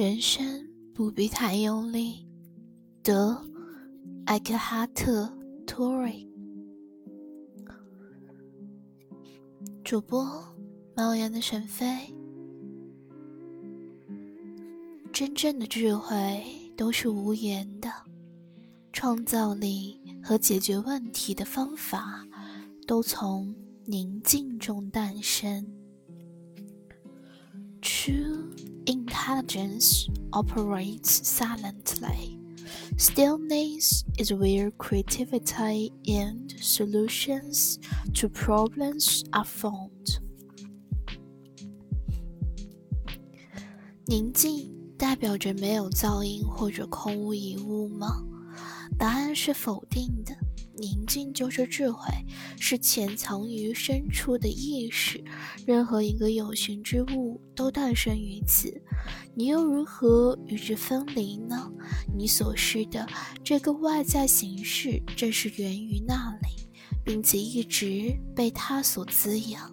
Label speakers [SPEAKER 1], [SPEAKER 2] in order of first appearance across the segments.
[SPEAKER 1] 人生不必太用力。德·艾克哈特·托瑞，主播：猫眼的沈飞。真正的智慧都是无言的，创造力和解决问题的方法都从宁静中诞生。True intelligence operates silently. Stillness is where creativity and solutions to problems are found. 宁静代表着没有噪音或者空无一物吗？答案是否定的。 宁静就是智慧，是潜藏于深处的意识。任何一个有形之物都诞生于此，你又如何与之分离呢？你所示的这个外在形式，正是源于那里，并且一直被它所滋养。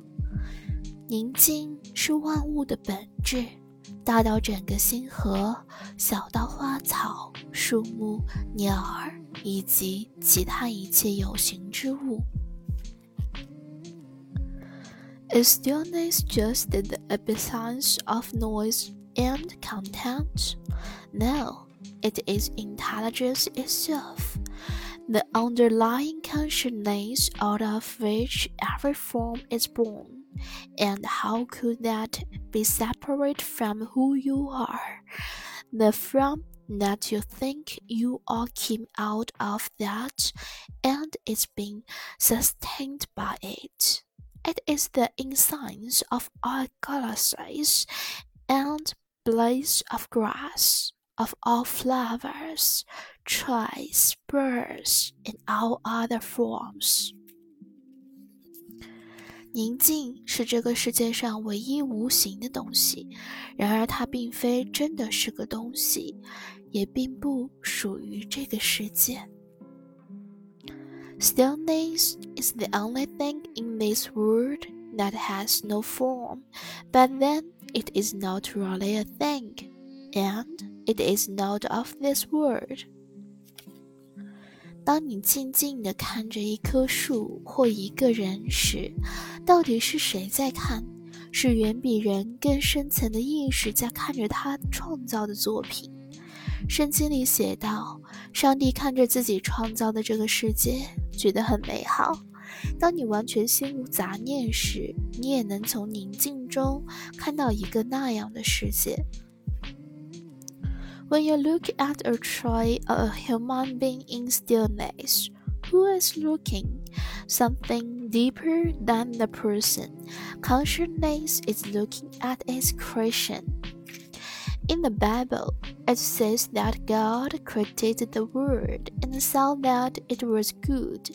[SPEAKER 1] 宁静是万物的本质。大到整个星河，小到花草、树木、鸟儿以及其他一切有形之物。Is stillness just the absence of noise and content? No, it is intelligence itself, the underlying consciousness out of which every form is born. And how could that be separate from who you are? The from that you think you are came out of that, and it's being sustained by it. It is the incense of our galaxies and blades of grass, of all flowers, trees, birds, and all other forms. 宁静是这个世界上唯一无形的东西，然而它并非真的是个东西， 也并不属于这个世界。Stillness is the only thing in this world that has no form, but then it is not really a thing, and it is not of this world. 当你静静地看着一棵树或一个人时，到底是谁在看？是远比人更深层的意识在看着他创造的作品。圣经里写道：“上帝看着自己创造的这个世界，觉得很美好。”当你完全心无杂念时，你也能从宁静中看到一个那样的世界。When you look at a tree or a human being in stillness, who is looking? Something deeper than the person. Consciousness is looking at its creation. In the Bible, it says that God created the world and saw that it was good.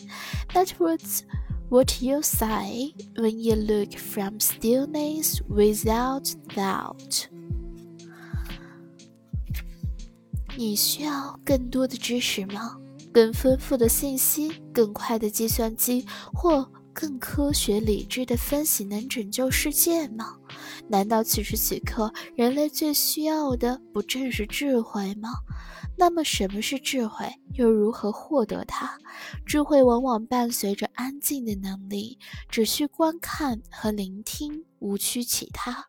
[SPEAKER 1] That was what you say when you look from stillness without doubt. 你需要更多的知识吗？更丰富的信息、更快的计算机或 更科学理智的分析能拯救世界吗？难道此时此刻人类最需要的不正是智慧吗？那么，什么是智慧？又如何获得它？智慧往往伴随着安静的能力，只需观看和聆听，无需其他。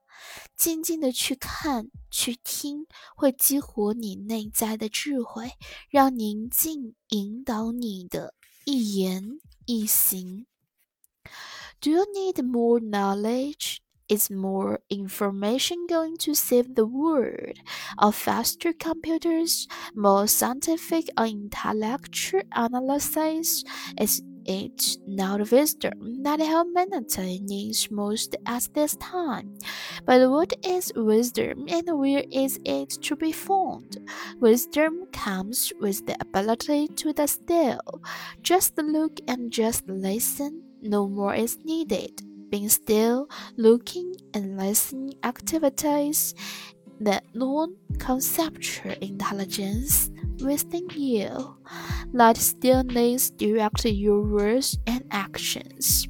[SPEAKER 1] 静静的去看、去听，会激活你内在的智慧，让宁静引导你的一言一行。Do you need more knowledge? Is more information going to save the world? Are faster computers, more scientific or intellectual analysis? Is it not wisdom that humanity needs most at this time. But what is wisdom and where is it to be found? Wisdom comes with the ability to the still. Just look and just listen, no more is needed. Being still, looking, and listening activities the non-conceptual intelligence within you. Let stillness direct your words and actions.